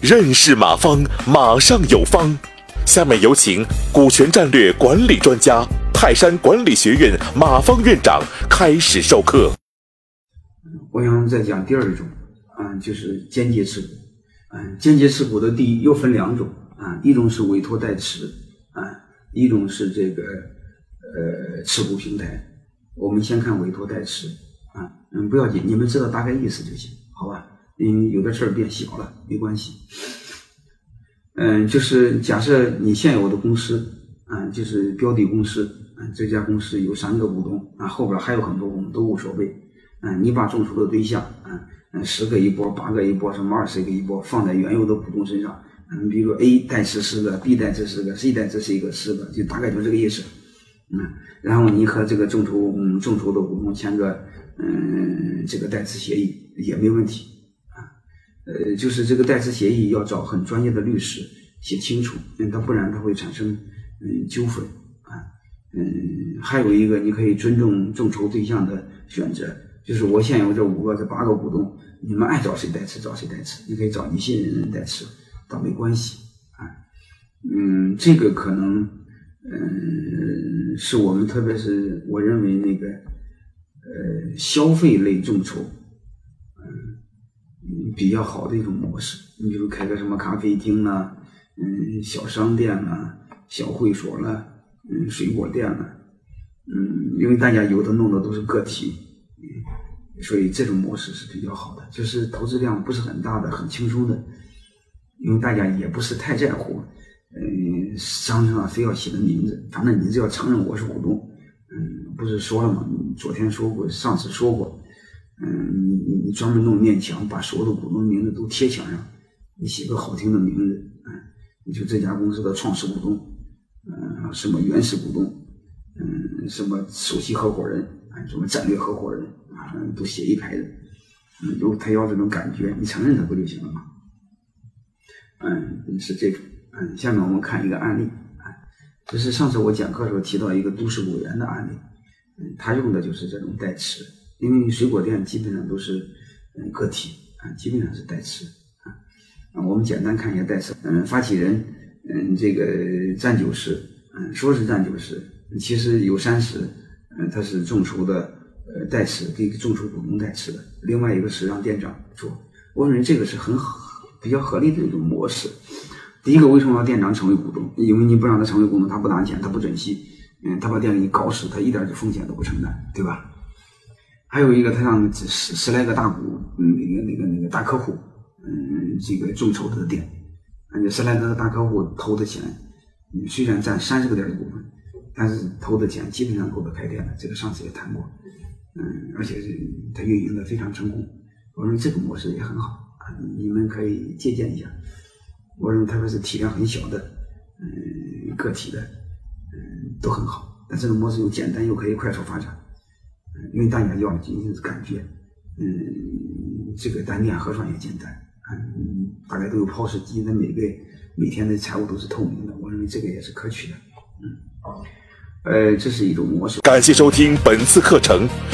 认识马方，马上有方。下面有请股权战略管理专家、泰山管理学院马方院长开始授课。我想再讲第二种，啊，就是间接持股。嗯，间接持股的第一又分两种，啊，一种是委托代持，啊，一种是这个呃持股平台。我们先看委托代持，嗯，不要紧，你们知道大概意思就行，好吧？因为有的事儿变小了，没关系。嗯，就是假设你现有的公司，嗯，就是标的公司，嗯，这家公司有三个股东，啊，后边还有很多股东都无所谓，嗯，你把众筹的对象，嗯，嗯，十个一波，八个一波，什么二十个一波，放在原有的股东身上，嗯，比如 A 代持十个，B 代持十个，C 代持十一个，十个，就大概就这个意思，嗯，然后你和这个众筹，嗯，众筹的股东签个，嗯，这个代持协议也没问题啊。呃，就是这个代持协议要找很专业的律师写清楚，嗯，他不然他会产生嗯纠纷啊，嗯，还有一个你可以尊重众筹对象的选择，就是我现有这五个这八个股东，你们爱找谁代持找谁代持，你可以找你信任人代持，倒没关系啊，嗯，这个可能嗯是我们特别是我认为那个呃消费类众筹。嗯比较好的一种模式，你比如开个什么咖啡厅啦，嗯，小商店啦，小会所啦，嗯，水果店啦，嗯，因为大家有的弄的都是个体，嗯，所以这种模式是比较好的，就是投资量不是很大的，很轻松的，因为大家也不是太在乎，嗯，商称上非要写的名字，反正你只要承认我是股东，嗯，不是说了吗？昨天说过，上次说过。嗯，你你专门弄面墙，把所有的股东名字都贴墙上，你写个好听的名字，嗯，你就这家公司的创始股东，嗯，什么原始股东，嗯，什么首席合伙人，啊，什么战略合伙人，啊，都写一排的，嗯，有他要这种感觉，你承认他不就行了吗？嗯，是这种，嗯，下面我们看一个案例，啊，这是上次我讲课的时候提到一个都市果园的案例，他用的就是这种代持。因为水果店基本上都是嗯个体啊，基本上是代持啊。我们简单看一下代持。嗯，发起人嗯这个占九十，嗯说是占九十，其实有三十，嗯他是众筹的呃代持，给众筹股东代持的。另外一个是让店长做。我认为这个是很比较合理的一种模式。第一个，为什么要店长成为股东？因为你不让他成为股东，他不拿钱，他不珍惜，嗯，他把店给你搞死，他一点风险都不承担，对吧？还有一个，他让十十来个大股，嗯，那个那个那个大客户，嗯，这个众筹他的店，而且十来个大客户投的钱，虽然占三十个点的股份，但是投的钱基本上够他开店的。这个上次也谈过，嗯，而且是他运营的非常成功。我认为这个模式也很好啊，你们可以借鉴一下。我认为特别是体量很小的，嗯，个体的，都很好。但这种模式又简单又可以快速发展。因为大家要的仅仅是感觉，嗯，这个单店核算也简单，嗯，大家都有 POS 机，那每个每天的财务都是透明的，我认为这个也是可取的，嗯，呃，这是一种模式。感谢收听本次课程，